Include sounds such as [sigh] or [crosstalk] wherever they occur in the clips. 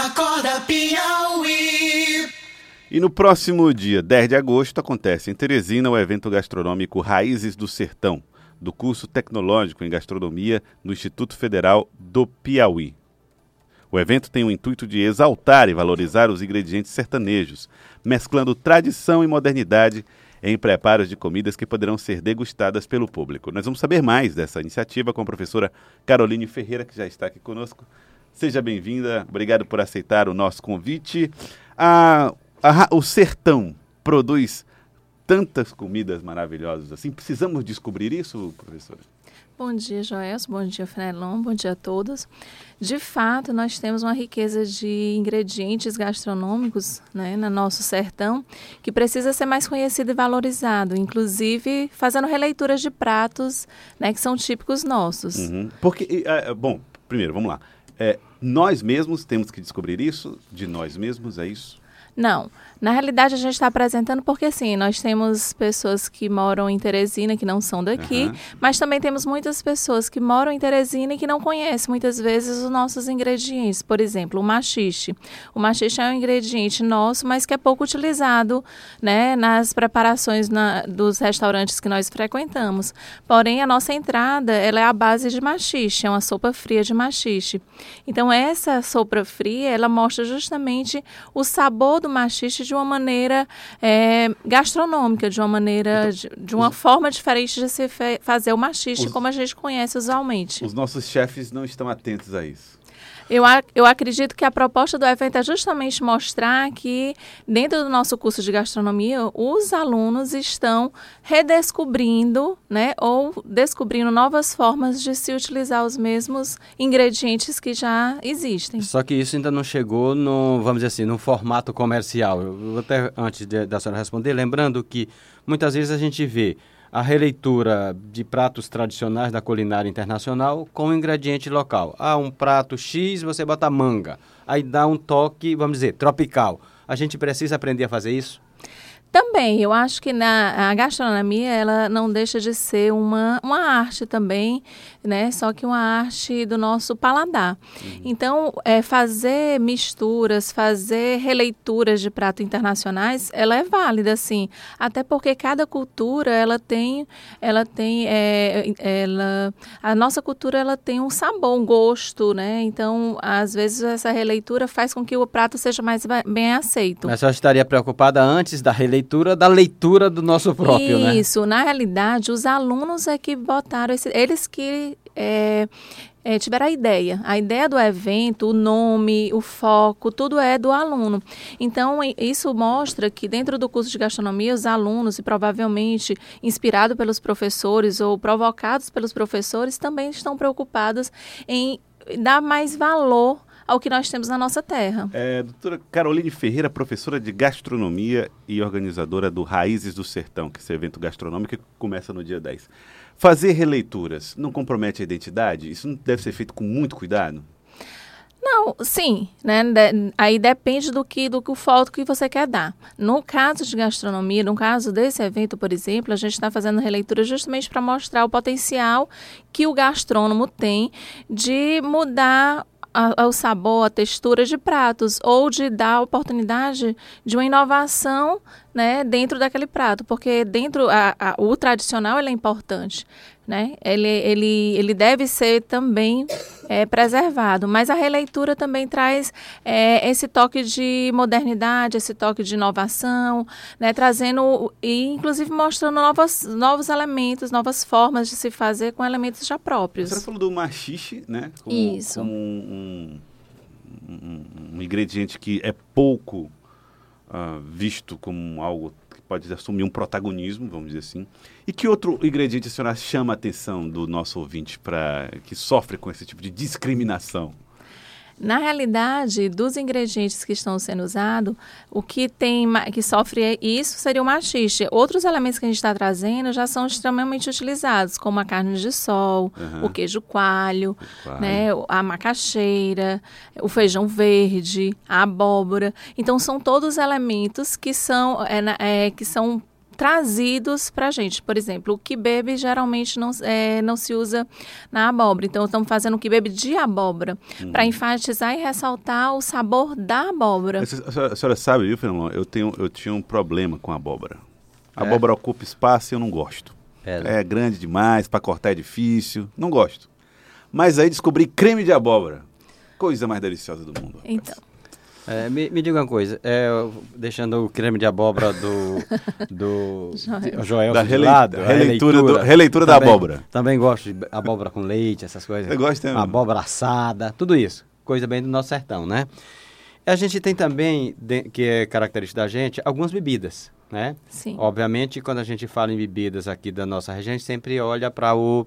Acorda Piauí. E no próximo dia 10 de agosto acontece em Teresina o evento gastronômico Raízes do Sertão, do curso tecnológico em gastronomia do Instituto Federal do Piauí. O evento tem o intuito de exaltar e valorizar os ingredientes sertanejos, mesclando tradição e modernidade em preparos de comidas que poderão ser degustadas pelo público. Nós vamos saber mais dessa iniciativa com a professora Caroline Ferreira, que já está aqui conosco. Seja bem-vinda, obrigado por aceitar o nosso convite. A, a, o sertão produz tantas comidas maravilhosas assim. Precisamos descobrir isso, professora? Bom dia, Joelson. Bom dia, Fenelon. Bom dia a todos. De fato, nós temos uma riqueza de ingredientes gastronômicos né, no nosso sertão que precisa ser mais conhecido e valorizado, inclusive fazendo releituras de pratos né, que são típicos nossos. Uhum. Porque, é, bom, primeiro, vamos lá. É, nós mesmos temos que descobrir isso de nós mesmos, é isso? Não. Na realidade, a gente está apresentando porque, assim, nós temos pessoas que moram em Teresina, que não são daqui, uhum. mas também temos muitas pessoas que moram em Teresina e que não conhecem, muitas vezes, os nossos ingredientes. Por exemplo, o machixe. O machixe é um ingrediente nosso, mas que é pouco utilizado né, nas preparações na, dos restaurantes que nós frequentamos. Porém, a nossa entrada, ela é a base de machixe, é uma sopa fria de machixe. Então, essa sopa fria, ela mostra justamente o sabor do machixe de uma maneira é, gastronômica, de uma maneira, então, de, de, uma os, forma diferente de se fazer o machixe, os, como a gente conhece usualmente. Os nossos chefes não estão atentos a isso. Eu, eu acredito que a proposta do evento é justamente mostrar que, dentro do nosso curso de gastronomia, os alunos estão redescobrindo, né, ou descobrindo novas formas de se utilizar os mesmos ingredientes que já existem. Só que isso ainda não chegou no, vamos dizer assim, no formato comercial. Eu, até antes de, da senhora responder, lembrando que muitas vezes a gente vê a releitura de pratos tradicionais da culinária internacional com ingrediente local. Ah, um prato X, você bota manga. Aí dá um toque, vamos dizer, tropical. A gente precisa aprender a fazer isso? Também, eu acho que na a gastronomia ela não deixa de ser uma, uma arte também, né? Só que uma arte do nosso paladar. Uhum. Então, é, fazer misturas, fazer releituras de pratos internacionais, ela é válida, sim. Até porque cada cultura ela tem, ela tem, é, ela, a nossa cultura ela tem um sabor, um gosto, né? Então, às vezes essa releitura faz com que o prato seja mais bem aceito. Mas você estaria preocupada antes da releitura leitura da leitura do nosso próprio, Isso, né? Isso, na realidade, os alunos é que botaram esse, eles que é, é, tiveram a ideia. A ideia do evento, o nome, o foco, tudo é do aluno. Então, isso mostra que dentro do curso de gastronomia, os alunos, e provavelmente inspirados pelos professores ou provocados pelos professores, também estão preocupados em dar mais valor ao que nós temos na nossa terra. É, doutora Caroline Ferreira, professora de gastronomia e organizadora do Raízes do Sertão, que é esse evento gastronômico que começa no dia 10. Fazer releituras não compromete a identidade? Isso não deve ser feito com muito cuidado? Não, sim, né? De, aí depende do que do que o foto que você quer dar. No caso de gastronomia, no caso desse evento, por exemplo, a gente está fazendo releitura justamente para mostrar o potencial que o gastrônomo tem de mudar ao sabor, a textura de pratos, ou de dar a oportunidade de uma inovação né, dentro daquele prato, porque dentro a, a, o tradicional é importante, né? Ele, ele, ele deve ser também é, preservado, mas a releitura também traz é, esse toque de modernidade, esse toque de inovação, né, trazendo e inclusive mostrando novos, novos elementos, novas formas de se fazer com elementos já próprios. Você falou do machixe, né? Como, Isso. Como um, um, um ingrediente que é pouco uh, visto como algo que pode assumir um protagonismo, vamos dizer assim. E que outro ingrediente a senhora chama a atenção do nosso ouvinte para que sofre com esse tipo de discriminação? Na realidade, dos ingredientes que estão sendo usados, o que tem que sofre isso seria o machixe. Outros elementos que a gente está trazendo já são extremamente utilizados, como a carne de sol, uhum. o queijo coalho, coalho. Né, a macaxeira, o feijão verde, a abóbora. Então, são todos elementos que são, é, é, que são trazidos para a gente. Por exemplo, o kibebe geralmente não, é, não se usa na abóbora. Então, estamos fazendo o kibebe de abóbora Uhum. para enfatizar e ressaltar o sabor da abóbora. A senhora, a senhora sabe, viu, Fernando? Eu, tenho, eu tinha um problema com a abóbora. A É? abóbora ocupa espaço e eu não gosto. É, né? É grande demais, para cortar é difícil. Não gosto. Mas aí descobri creme de abóbora. Coisa mais deliciosa do mundo. rapaz. Então, É, me, me diga uma coisa, é, deixando o creme de abóbora do, do [laughs] Joel. Da relei- lado, a releitura do- releitura da Também- abóbora. Também gosto de abóbora com leite, essas coisas. Você gosta também? Abóbora assada, tudo isso. Coisa bem do nosso sertão, né? A gente tem também, de- que é característica da gente, algumas bebidas, né? sim. Obviamente, quando a gente fala em bebidas aqui da nossa região, a gente sempre olha para o,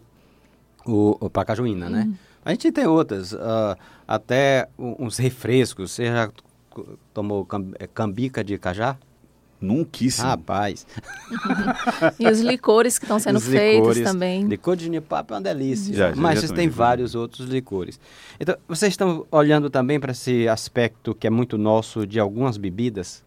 o, o pra cajuína, né? Uhum. A gente tem outras, ah, até uns refrescos. C- tomou eh, cambica de cajá? Nunquíssimo. Rapaz. E os licores que estão sendo os feitos licores. também. Licor de genipapo é uma delícia. Já, já, Mas já vocês tomei, têm já vários outros licores. Então, vocês estão olhando também para esse aspecto que é muito nosso de algumas bebidas?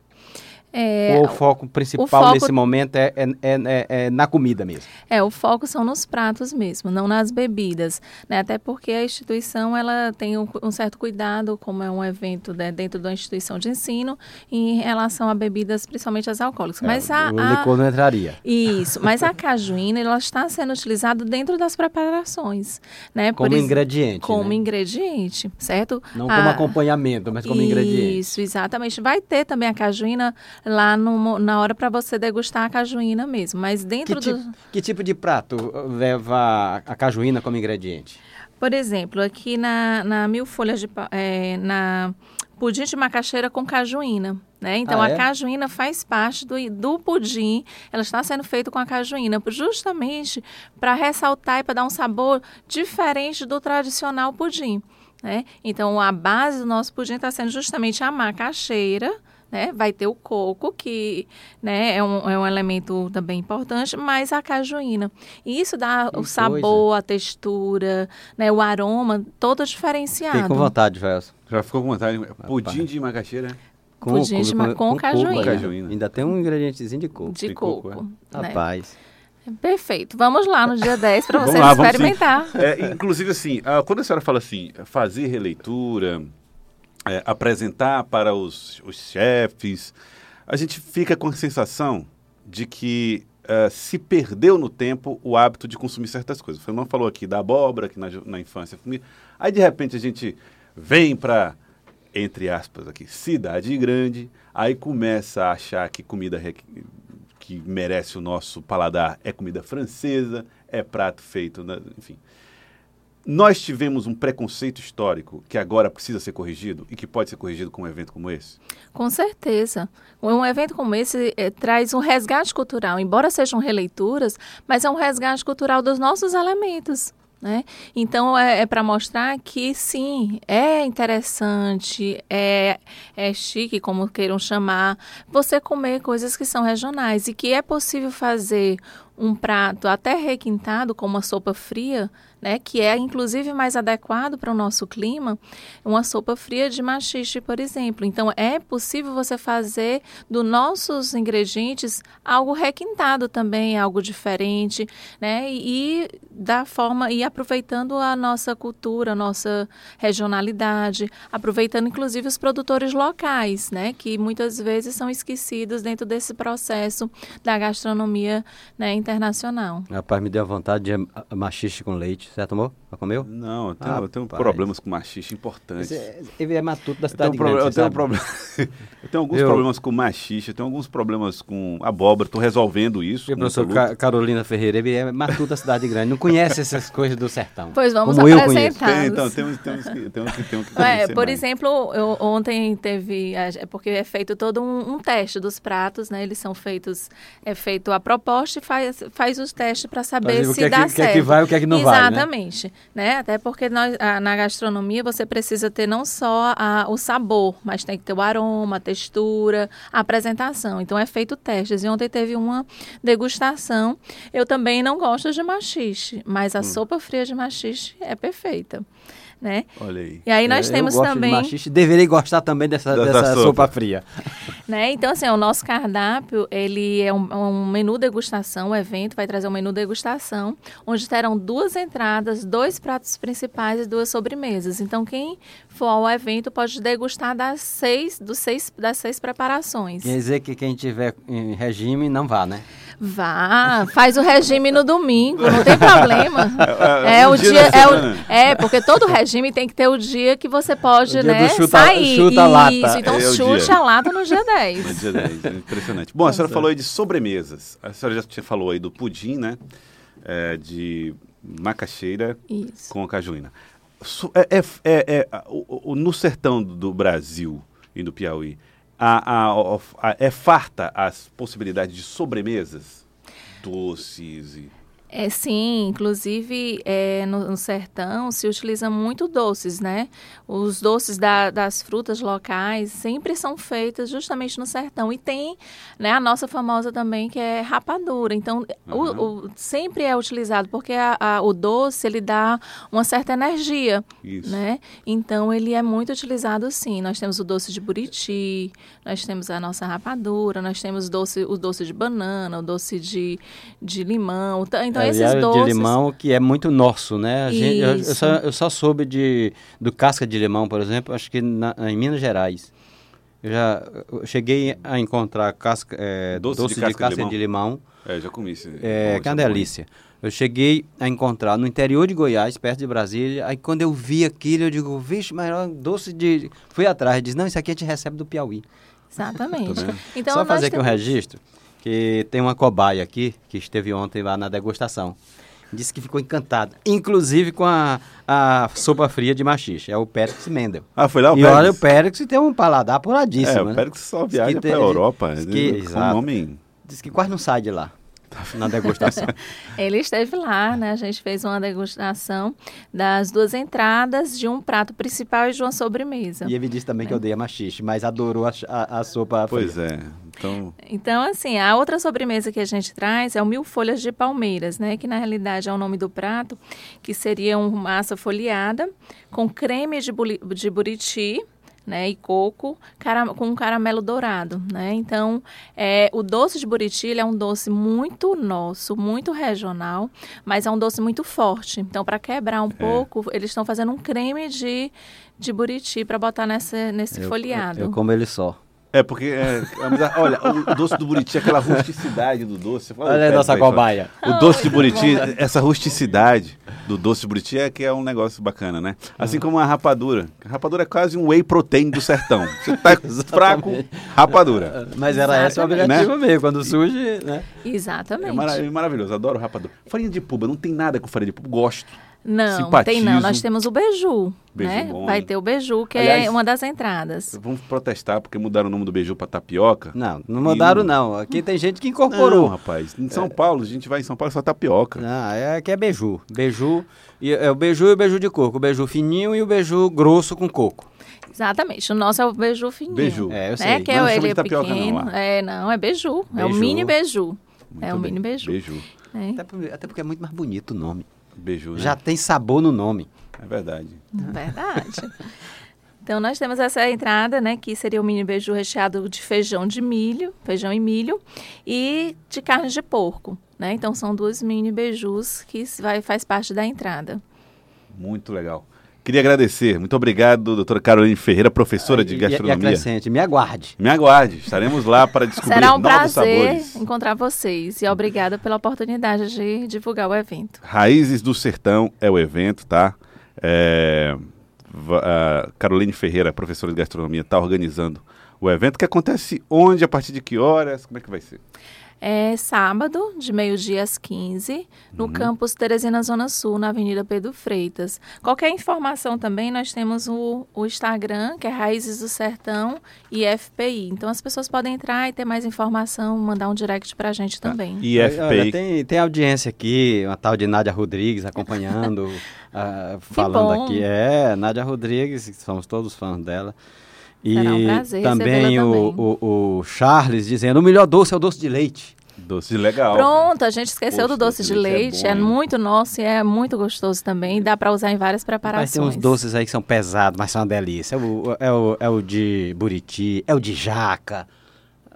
É, Ou o foco principal foco- nesse momento é, é- é- é- é na comida mesmo? É, o foco são nos pratos mesmo, não nas bebidas, né? Até porque a instituição ela tem um, um certo cuidado, como é um evento né, dentro da instituição de ensino, em relação a bebidas, principalmente as alcoólicas. Mas a, o a- licor não entraria. isso, mas a cajuína ela está sendo utilizada dentro das preparações, né? Como ingrediente. Como né? ingrediente, certo? Não A- como acompanhamento, mas como ingrediente. Isso, exatamente. Vai ter também a cajuína lá no na hora para você degustar a cajuína mesmo, mas Que, dentro do tipo, que tipo de prato leva a cajuína como ingrediente? Por exemplo, aqui na, na mil folhas de é, na pudim de macaxeira com cajuína. Né? Então, Ah, a é? cajuína faz parte do, do pudim, ela está sendo feita com a cajuína, justamente para ressaltar e para dar um sabor diferente do tradicional pudim. Né? Então, a base do nosso pudim está sendo justamente a macaxeira, né? Vai ter o coco, que né, é, um, é um elemento também importante, mas a cajuína. E isso dá Que o sabor, a textura, né, o aroma, todo diferenciado. Fiquei com vontade, Velso. Já ficou com vontade? Pudim de macaxeira, né? Pudim de ma- com cajuína. Cajuína. Ainda tem um ingredientezinho de coco. De De coco, coco. né? Rapaz. Perfeito. Vamos lá no dia 10 para vocês lá, experimentar. É, inclusive, assim, ah, quando a senhora fala assim, fazer releitura, é, apresentar para os, os chefes, a gente fica com a sensação de que ah, se perdeu no tempo o hábito de consumir certas coisas. O Fernando falou aqui da abóbora, que na, na infância. Aí, de repente, a gente vem para, entre aspas aqui, cidade grande, aí começa a achar que comida re- que merece o nosso paladar é comida francesa, é prato feito, na- enfim. Nós tivemos um preconceito histórico que agora precisa ser corrigido e que pode ser corrigido com um evento como esse? Com certeza. Um evento como esse eh, traz um resgate cultural, embora sejam releituras, mas é um resgate cultural dos nossos elementos. Né? Então é, para mostrar que sim, é interessante, é, é chique, como queiram chamar, você comer coisas que são regionais e que é possível fazer um prato até requintado, como uma sopa fria, né, que é inclusive mais adequado para o nosso clima, uma sopa fria de machixe, por exemplo. Então, é possível você fazer dos nossos ingredientes algo requintado também, algo diferente, né, e da forma e aproveitando a nossa cultura, a nossa regionalidade, aproveitando inclusive os produtores locais, né, que muitas vezes são esquecidos dentro desse processo da gastronomia, né, internacional. Rapaz, me deu vontade de machixe com leite. etterpå. Já comeu? Não, eu tenho, eu tenho problemas com machixe importantes. Esse- Ele é matuto da Eu tenho, cidade um proble- grande, eu tenho um problema. [laughs] eu tenho alguns Eu- problemas com machixe, eu tenho alguns problemas com abóbora, estou resolvendo isso. E o com professor muita luta. Ca- Carolina Ferreira, ele é matuto da cidade grande, não conhece essas coisas do sertão. Pois vamos Como eu apresentar. Tem, então, temos, temos que, temos que, temos que É, conhecer por mais. exemplo, eu, ontem teve, é porque é feito todo um, um teste dos pratos, né? Eles são feitos, é feito a proposta e faz, faz os testes para saber se que é dá que- o que é certo. que vai e o que é que não vai, né? Exatamente, né? Até porque nós, a- na gastronomia você precisa ter não só a- o sabor, mas tem que ter o aroma, a textura, a apresentação. Então é feito testes. E ontem teve uma degustação. Eu também não gosto de machixe, mas Hum. a sopa fria de machixe é perfeita, né? Olha aí. E aí nós É, temos eu gosto também De machixe, deveria gostar também dessa, Dessa dessa sopa. sopa. fria. [laughs] Né? Então, assim, o nosso cardápio, ele é um, um menu degustação, o evento vai trazer um menu degustação, onde terão duas entradas, dois pratos principais e duas sobremesas. Então, quem for ao evento pode degustar das seis, dos seis, das seis preparações. Quer dizer que quem tiver em regime não vá, né? Vá, faz o regime no domingo, não tem problema. [laughs] É, É um o dia dia, é, o- é, porque todo regime tem que ter o dia que você pode, O dia né, do chuta- sair. chuta a lata. Isso, então É o chute dia. a lata no dia No 10. dia 10, é impressionante. Bom, a senhora falou aí de sobremesas. A senhora já tinha falou aí do pudim, né? É, de macaxeira Isso. com cajuína. Su- É, é- é- é- a- o- o- no sertão do Brasil e do Piauí, a- a- a- é farta as possibilidades de sobremesas doces e... É sim, inclusive é, no, no sertão se utiliza muito doces, né? Os doces da- das frutas locais sempre são feitas justamente no sertão. E tem né, a nossa famosa também, que é rapadura. Então, o- Aham. o- sempre é utilizado, porque a- a- o doce, ele dá uma certa energia, Isso. né? Então, ele é muito utilizado sim. Nós temos o doce de buriti, nós temos a nossa rapadura, nós temos doce, o doce de banana, o doce de, de limão. Então, É, esses doces... de limão que é muito nosso, né? A gente- eu, eu Isso. só, eu só soube de, do casca de limão, por exemplo, acho que na- em Minas Gerais. Eu já eu cheguei a encontrar casca, é, Doce doce, de de casca casca, de de limão, É, já comi esse. é, que é uma delícia. Eu cheguei a encontrar no interior de Goiás, perto de Brasília. Aí quando eu vi aquilo, eu digo, vixe, mas é doce de. Fui atrás, disse, não, isso aqui a gente recebe do Piauí. Exatamente. Tá? Então, Só fazer aqui um registro, que tem uma cobaia aqui, que esteve ontem lá na degustação. Disse que ficou encantado, inclusive com a, a sopa fria de machixe, é o Périx Mendel. Ah, foi lá o e olha, o Périx tem um paladar É, apuradíssimo, o né? Pérez só viaja tem- pra Europa. diz né? que- exato. nome... Diz que quase não sai de lá, na degustação. [laughs] Ele esteve lá, né? A gente fez uma degustação das duas entradas, de um prato principal e de uma sobremesa. e ele disse também que odeia machixe, mas adorou a, a, a sopa Pois fria. é. Então, Então, assim, a outra sobremesa que a gente traz é o mil folhas de palmeiras, né? Que na realidade é o nome do prato, que seria uma massa folheada com creme de, de buriti, né? E coco com caramelo dourado, né? Então, é, o doce de buriti é um doce muito nosso, muito regional, mas é um doce muito forte. Então, para quebrar É. um pouco, eles estão fazendo um creme de, de buriti para botar nessa, nesse Eu- folheado. Eu, como ele só. É porque... é, olha, o doce do Buriti, aquela rusticidade do doce... Fala, Olha a nossa aí, fala. cobaia. O doce de Buriti, essa rusticidade do doce de Buriti é que é um negócio bacana, né? Assim como a rapadura. A rapadura é quase um whey protein do sertão. Você tá [laughs] fraco, rapadura. Mas era esse o objetivo mesmo, quando surge, né? Exatamente. É, é maravilhoso, adoro rapadura. Farinha de puba, não tem nada com farinha de puba, gosto. Não, Simpatizo. tem não. Nós temos o beiju, Beiju né? bom, Vai hein? ter o beiju, que Aliás- é uma das entradas. Vamos protestar porque mudaram o nome do beiju pra tapioca. Não, não mudaram E- não. Aqui tem gente que Não, incorporou. rapaz. Em São Paulo, a gente vai em São Paulo só tapioca. Não, é que é beiju. Beiju, e, é o beiju e o beiju de coco. O beiju fininho e o beiju grosso com coco. Exatamente. O nosso é o beiju fininho. Beiju. É, eu Né? sei. Que Mas não é, ele de é tapioca não, pequeno. lá. é, não, é beiju. É o Beiju. mini beiju. Muito é o bem. mini beiju. Beiju. né? Até, por- até porque é muito mais bonito o nome. Beiju, né? Já tem sabor no nome. É verdade. Verdade. Então, nós temos essa entrada, né, que seria o mini beiju recheado de feijão de milho, feijão e milho, e de carne de porco, né? Então, são duas mini beijus que vai, faz parte da entrada. Muito legal. Queria agradecer. Muito obrigado, doutora Caroline Ferreira, professora de E- e- E gastronomia. acrescente, me aguarde. Me aguarde. Estaremos lá para descobrir Será um novos prazer sabores. encontrar vocês e obrigada pela oportunidade de divulgar o evento. Raízes do Sertão é o evento, tá? É, Caroline Ferreira, professora de gastronomia, está organizando o evento que acontece onde, a partir de que horas, como é que vai ser? É sábado, de meio-dia às 15, no campus Teresina Zona Sul, na Avenida Pedro Freitas. Qualquer informação também, nós temos o, o Instagram, que é Raízes do Sertão e FPI. Então as pessoas podem entrar e ter mais informação, mandar um direct pra gente também. E Olha, FPI. tem, tem audiência aqui, uma tal de Nádia Rodrigues acompanhando, [laughs] ah, falando aqui. É, Nádia Rodrigues, somos todos fãs dela. E Será um prazer também o, também. o, o Charles dizendo, o melhor doce é o doce de leite. Doce legal. Pronto, a gente esqueceu Poxa, do doce de doce de leite é leite. bom, É, muito nosso e é muito gostoso também. Dá para usar em várias Mas preparações. tem uns doces aí que são pesados, mas são uma delícia. É o, é o, é o de buriti, é o de jaca.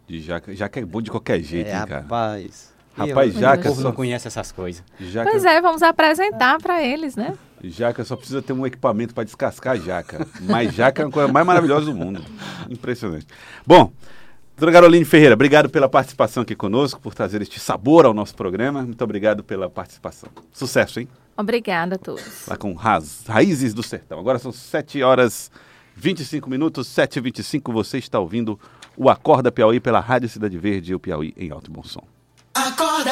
De jaca. Jaca é bom de qualquer jeito, É, hein, cara? rapaz. Rapaz, Eu- jaca O povo só- não conhece essas coisas. Jaca, Pois é, vamos apresentar para eles, né? Jaca só precisa ter um equipamento para descascar a jaca. Mas jaca é a coisa mais maravilhosa do mundo. Impressionante. Bom, doutora Caroline Ferreira, obrigado pela participação aqui conosco, por trazer este sabor ao nosso programa. Muito obrigado pela participação. Sucesso, hein? Obrigada a todos. Lá com Raz, Raízes do Sertão. Agora são 7 horas 25 minutos, 7 e 25 Você está ouvindo o Acorda Piauí pela Rádio Cidade Verde e o Piauí em Alto e Bom Som. Acorda